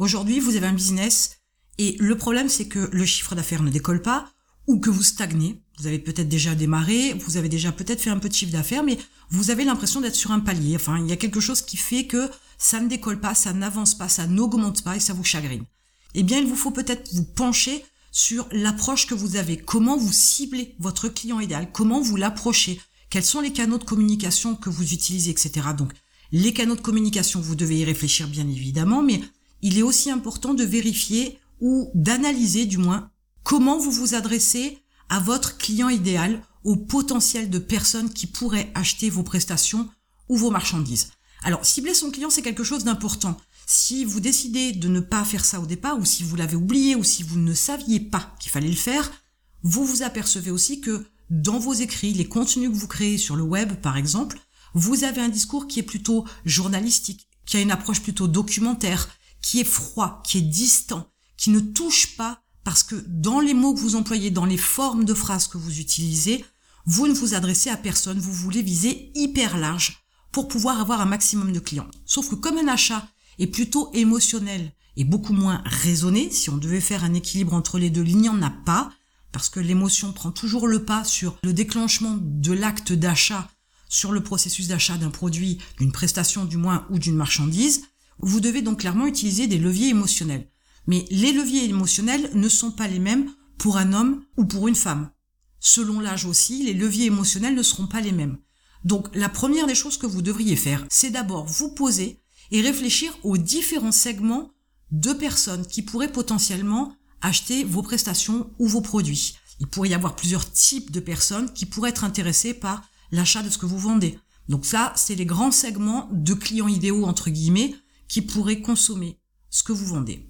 Aujourd'hui, vous avez un business et le problème, c'est que le chiffre d'affaires ne décolle pas ou que vous stagnez. Vous avez peut-être déjà démarré, vous avez déjà peut-être fait un peu de chiffre d'affaires, mais vous avez l'impression d'être sur un palier. Enfin, il y a quelque chose qui fait que ça ne décolle pas, ça n'avance pas, ça n'augmente pas et ça vous chagrine. Eh bien, il vous faut peut-être vous pencher sur l'approche que vous avez. Comment vous ciblez votre client idéal? Comment vous l'approchez? Quels sont les canaux de communication que vous utilisez, etc. Donc, les canaux de communication, vous devez y réfléchir bien évidemment, mais il est aussi important de vérifier ou d'analyser du moins comment vous vous adressez à votre client idéal, au potentiel de personnes qui pourraient acheter vos prestations ou vos marchandises. Alors, cibler son client, c'est quelque chose d'important. Si vous décidez de ne pas faire ça au départ, ou si vous l'avez oublié, ou si vous ne saviez pas qu'il fallait le faire, vous vous apercevez aussi que dans vos écrits, les contenus que vous créez sur le web, par exemple, vous avez un discours qui est plutôt journalistique, qui a une approche plutôt documentaire, qui est froid, qui est distant, qui ne touche pas parce que dans les mots que vous employez, dans les formes de phrases que vous utilisez, vous ne vous adressez à personne, vous voulez viser hyper large pour pouvoir avoir un maximum de clients. Sauf que comme un achat est plutôt émotionnel et beaucoup moins raisonné, si on devait faire un équilibre entre les deux, il n'y en a pas, parce que l'émotion prend toujours le pas sur le déclenchement de l'acte d'achat, sur le processus d'achat d'un produit, d'une prestation du moins ou d'une marchandise, vous devez donc clairement utiliser des leviers émotionnels. Mais les leviers émotionnels ne sont pas les mêmes pour un homme ou pour une femme. Selon l'âge aussi, les leviers émotionnels ne seront pas les mêmes. Donc la première des choses que vous devriez faire, c'est d'abord vous poser et réfléchir aux différents segments de personnes qui pourraient potentiellement acheter vos prestations ou vos produits. Il pourrait y avoir plusieurs types de personnes qui pourraient être intéressées par l'achat de ce que vous vendez. Donc ça, c'est les grands segments de clients idéaux, entre guillemets, qui pourraient consommer ce que vous vendez.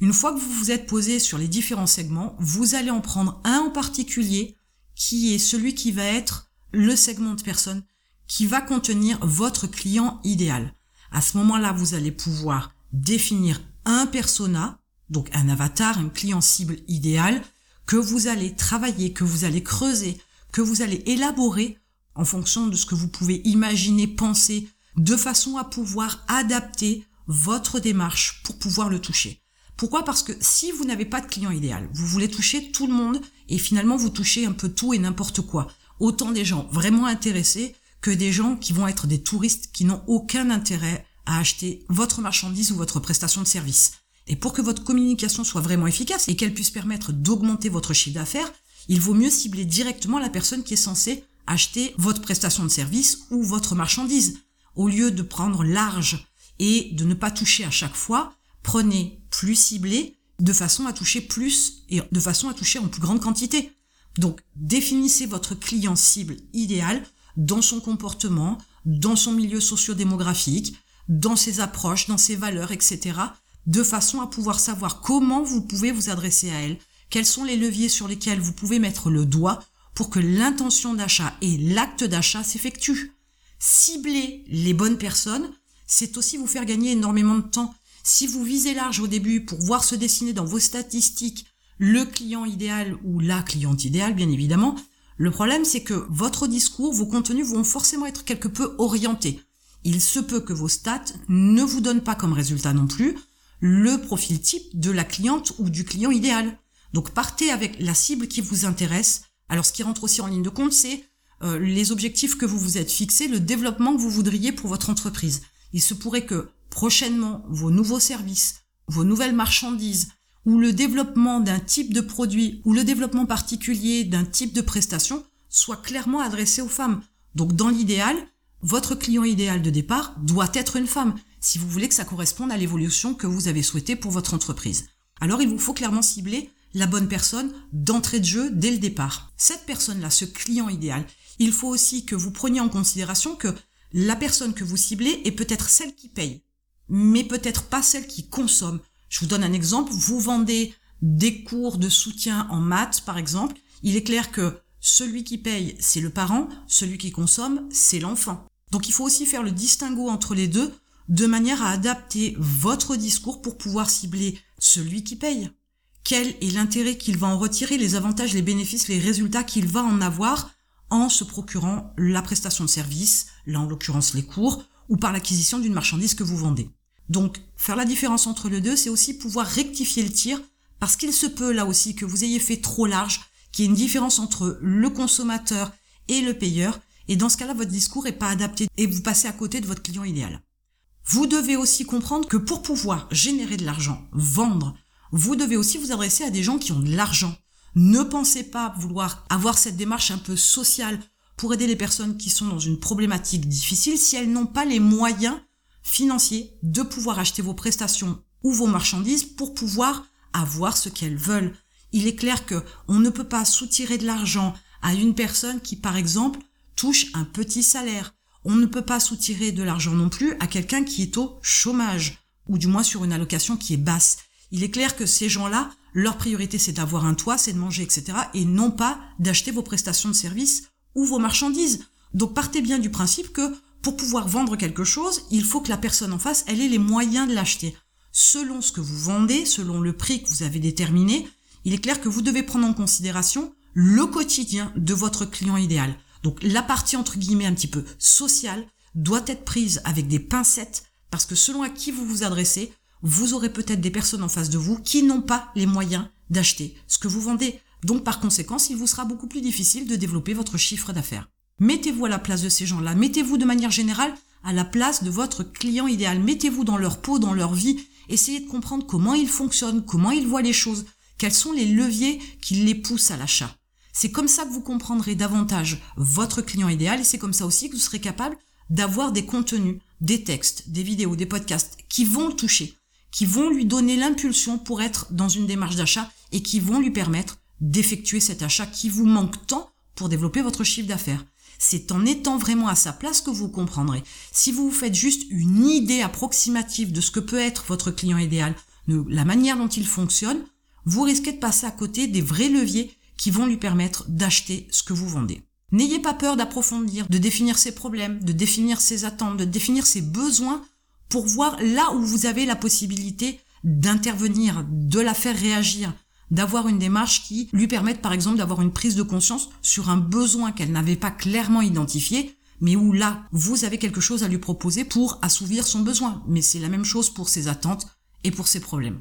Une fois que vous vous êtes posé sur les différents segments, vous allez en prendre un en particulier qui est celui qui va être le segment de personnes qui va contenir votre client idéal. À ce moment-là, vous allez pouvoir définir un persona, donc un avatar, un client cible idéal, que vous allez travailler, que vous allez creuser, que vous allez élaborer en fonction de ce que vous pouvez imaginer, penser, de façon à pouvoir adapter votre démarche pour pouvoir le toucher. Pourquoi? Parce que si vous n'avez pas de client idéal, vous voulez toucher tout le monde et finalement vous touchez un peu tout et n'importe quoi. Autant des gens vraiment intéressés que des gens qui vont être des touristes qui n'ont aucun intérêt à acheter votre marchandise ou votre prestation de service. Et pour que votre communication soit vraiment efficace et qu'elle puisse permettre d'augmenter votre chiffre d'affaires, il vaut mieux cibler directement la personne qui est censée acheter votre prestation de service ou votre marchandise. Au lieu de prendre large et de ne pas toucher à chaque fois, prenez plus ciblé de façon à toucher plus et de façon à toucher en plus grande quantité. Donc, définissez votre client cible idéal dans son comportement, dans son milieu socio-démographique, dans ses approches, dans ses valeurs, etc., de façon à pouvoir savoir comment vous pouvez vous adresser à elle, quels sont les leviers sur lesquels vous pouvez mettre le doigt pour que l'intention d'achat et l'acte d'achat s'effectuent. Cibler les bonnes personnes, c'est aussi vous faire gagner énormément de temps. Si vous visez large au début pour voir se dessiner dans vos statistiques le client idéal ou la cliente idéale, bien évidemment, le problème c'est que votre discours, vos contenus vont forcément être quelque peu orientés. Il se peut que vos stats ne vous donnent pas comme résultat non plus le profil type de la cliente ou du client idéal. Donc partez avec la cible qui vous intéresse. Alors ce qui rentre aussi en ligne de compte, c'est euh, les objectifs que vous vous êtes fixés, le développement que vous voudriez pour votre entreprise. Il se pourrait que prochainement, vos nouveaux services, vos nouvelles marchandises, ou le développement d'un type de produit, ou le développement particulier d'un type de prestation soit clairement adressé aux femmes. Donc dans l'idéal, votre client idéal de départ doit être une femme, si vous voulez que ça corresponde à l'évolution que vous avez souhaitée pour votre entreprise. Alors il vous faut clairement cibler la bonne personne d'entrée de jeu dès le départ. Cette personne-là, ce client idéal, il faut aussi que vous preniez en considération que la personne que vous ciblez est peut-être celle qui paye, mais peut-être pas celle qui consomme. Je vous donne un exemple, vous vendez des cours de soutien en maths, par exemple, il est clair que celui qui paye, c'est le parent, celui qui consomme, c'est l'enfant. Donc il faut aussi faire le distinguo entre les deux de manière à adapter votre discours pour pouvoir cibler celui qui paye. Quel est l'intérêt qu'il va en retirer, les avantages, les bénéfices, les résultats qu'il va en avoir en se procurant la prestation de service, là en l'occurrence les cours, ou par l'acquisition d'une marchandise que vous vendez. Donc, faire la différence entre les deux, c'est aussi pouvoir rectifier le tir, parce qu'il se peut là aussi que vous ayez fait trop large, qu'il y ait une différence entre le consommateur et le payeur, et dans ce cas-là, votre discours n'est pas adapté et vous passez à côté de votre client idéal. Vous devez aussi comprendre que pour pouvoir générer de l'argent, vendre, vous devez aussi vous adresser à des gens qui ont de l'argent. Ne pensez pas vouloir avoir cette démarche un peu sociale pour aider les personnes qui sont dans une problématique difficile si elles n'ont pas les moyens financiers de pouvoir acheter vos prestations ou vos marchandises pour pouvoir avoir ce qu'elles veulent. Il est clair que on ne peut pas soutirer de l'argent à une personne qui, par exemple, touche un petit salaire. On ne peut pas soutirer de l'argent non plus à quelqu'un qui est au chômage, ou du moins sur une allocation qui est basse. Il est clair que ces gens-là, leur priorité c'est d'avoir un toit, c'est de manger, etc. et non pas d'acheter vos prestations de service ou vos marchandises. Donc partez bien du principe que pour pouvoir vendre quelque chose, il faut que la personne en face, elle ait les moyens de l'acheter. Selon ce que vous vendez, selon le prix que vous avez déterminé, il est clair que vous devez prendre en considération le quotidien de votre client idéal. Donc la partie entre guillemets un petit peu sociale doit être prise avec des pincettes parce que selon à qui vous vous adressez, vous aurez peut-être des personnes en face de vous qui n'ont pas les moyens d'acheter ce que vous vendez. Donc par conséquent, il vous sera beaucoup plus difficile de développer votre chiffre d'affaires. Mettez-vous à la place de ces gens-là, mettez-vous de manière générale à la place de votre client idéal, mettez-vous dans leur peau, dans leur vie, essayez de comprendre comment ils fonctionnent, comment ils voient les choses, quels sont les leviers qui les poussent à l'achat? C'est comme ça que vous comprendrez davantage votre client idéal et c'est comme ça aussi que vous serez capable d'avoir des contenus, des textes, des vidéos, des podcasts qui vont le toucher, qui vont lui donner l'impulsion pour être dans une démarche d'achat et qui vont lui permettre d'effectuer cet achat qui vous manque tant pour développer votre chiffre d'affaires. C'est en étant vraiment à sa place que vous comprendrez. Si vous vous faites juste une idée approximative de ce que peut être votre client idéal, de la manière dont il fonctionne, vous risquez de passer à côté des vrais leviers qui vont lui permettre d'acheter ce que vous vendez. N'ayez pas peur d'approfondir, de définir ses problèmes, de définir ses attentes, de définir ses besoins pour voir là où vous avez la possibilité d'intervenir, de la faire réagir, d'avoir une démarche qui lui permette par exemple d'avoir une prise de conscience sur un besoin qu'elle n'avait pas clairement identifié, mais où là, vous avez quelque chose à lui proposer pour assouvir son besoin. Mais c'est la même chose pour ses attentes et pour ses problèmes.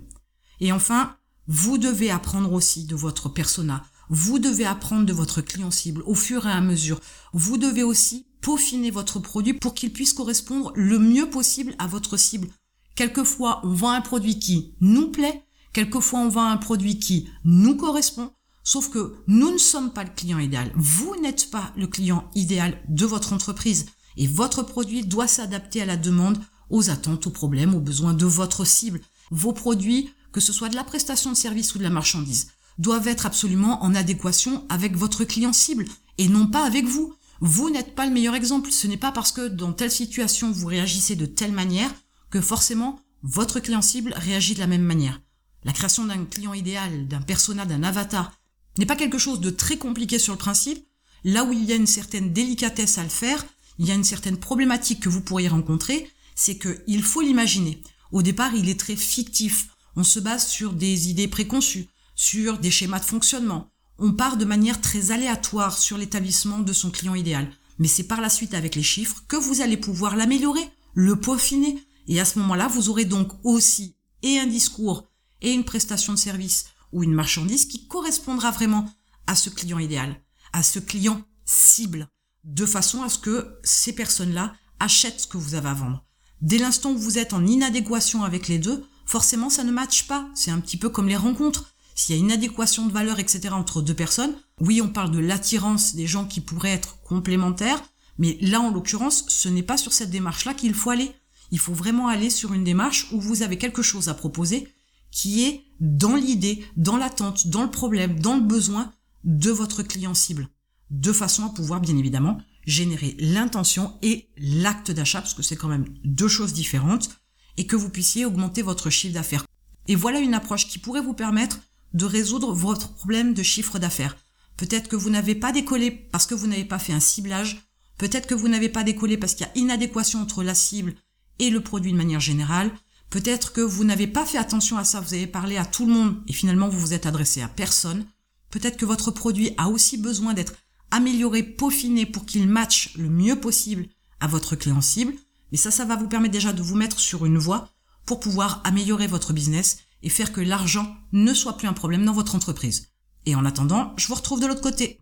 Et enfin, vous devez apprendre aussi de votre persona, vous devez apprendre de votre client cible au fur et à mesure. Vous devez aussi peaufiner votre produit pour qu'il puisse correspondre le mieux possible à votre cible. Quelquefois, on vend un produit qui nous plaît, quelquefois on vend un produit qui nous correspond, sauf que nous ne sommes pas le client idéal. Vous n'êtes pas le client idéal de votre entreprise et votre produit doit s'adapter à la demande, aux attentes, aux problèmes, aux besoins de votre cible. Vos produits, que ce soit de la prestation de service ou de la marchandise, doivent être absolument en adéquation avec votre client cible et non pas avec vous. Vous n'êtes pas le meilleur exemple. Ce n'est pas parce que dans telle situation vous réagissez de telle manière que forcément votre client cible réagit de la même manière. La création d'un client idéal, d'un persona, d'un avatar n'est pas quelque chose de très compliqué sur le principe. Là où il y a une certaine délicatesse à le faire, il y a une certaine problématique que vous pourriez rencontrer, c'est qu'il faut l'imaginer. Au départ, il est très fictif. On se base sur des idées préconçues sur des schémas de fonctionnement. On part de manière très aléatoire sur l'établissement de son client idéal. Mais c'est par la suite avec les chiffres que vous allez pouvoir l'améliorer, le peaufiner. Et à ce moment-là, vous aurez donc aussi et un discours et une prestation de service ou une marchandise qui correspondra vraiment à ce client idéal, à ce client cible, de façon à ce que ces personnes-là achètent ce que vous avez à vendre. Dès l'instant où vous êtes en inadéquation avec les deux, forcément ça ne matche pas. C'est un petit peu comme les rencontres. S'il y a une adéquation de valeur, etc. entre deux personnes, oui, on parle de l'attirance des gens qui pourraient être complémentaires, mais là, en l'occurrence, ce n'est pas sur cette démarche-là qu'il faut aller. Il faut vraiment aller sur une démarche où vous avez quelque chose à proposer qui est dans l'idée, dans l'attente, dans le problème, dans le besoin de votre client cible. De façon à pouvoir, bien évidemment, générer l'intention et l'acte d'achat, parce que c'est quand même deux choses différentes, et que vous puissiez augmenter votre chiffre d'affaires. Et voilà une approche qui pourrait vous permettre de résoudre votre problème de chiffre d'affaires. Peut-être que vous n'avez pas décollé parce que vous n'avez pas fait un ciblage. Peut-être que vous n'avez pas décollé parce qu'il y a inadéquation entre la cible et le produit de manière générale. Peut-être que vous n'avez pas fait attention à ça, vous avez parlé à tout le monde et finalement vous vous êtes adressé à personne. Peut-être que votre produit a aussi besoin d'être amélioré, peaufiné pour qu'il matche le mieux possible à votre client cible. Et ça, ça va vous permettre déjà de vous mettre sur une voie pour pouvoir améliorer votre business et faire que l'argent ne soit plus un problème dans votre entreprise. Et en attendant, je vous retrouve de l'autre côté.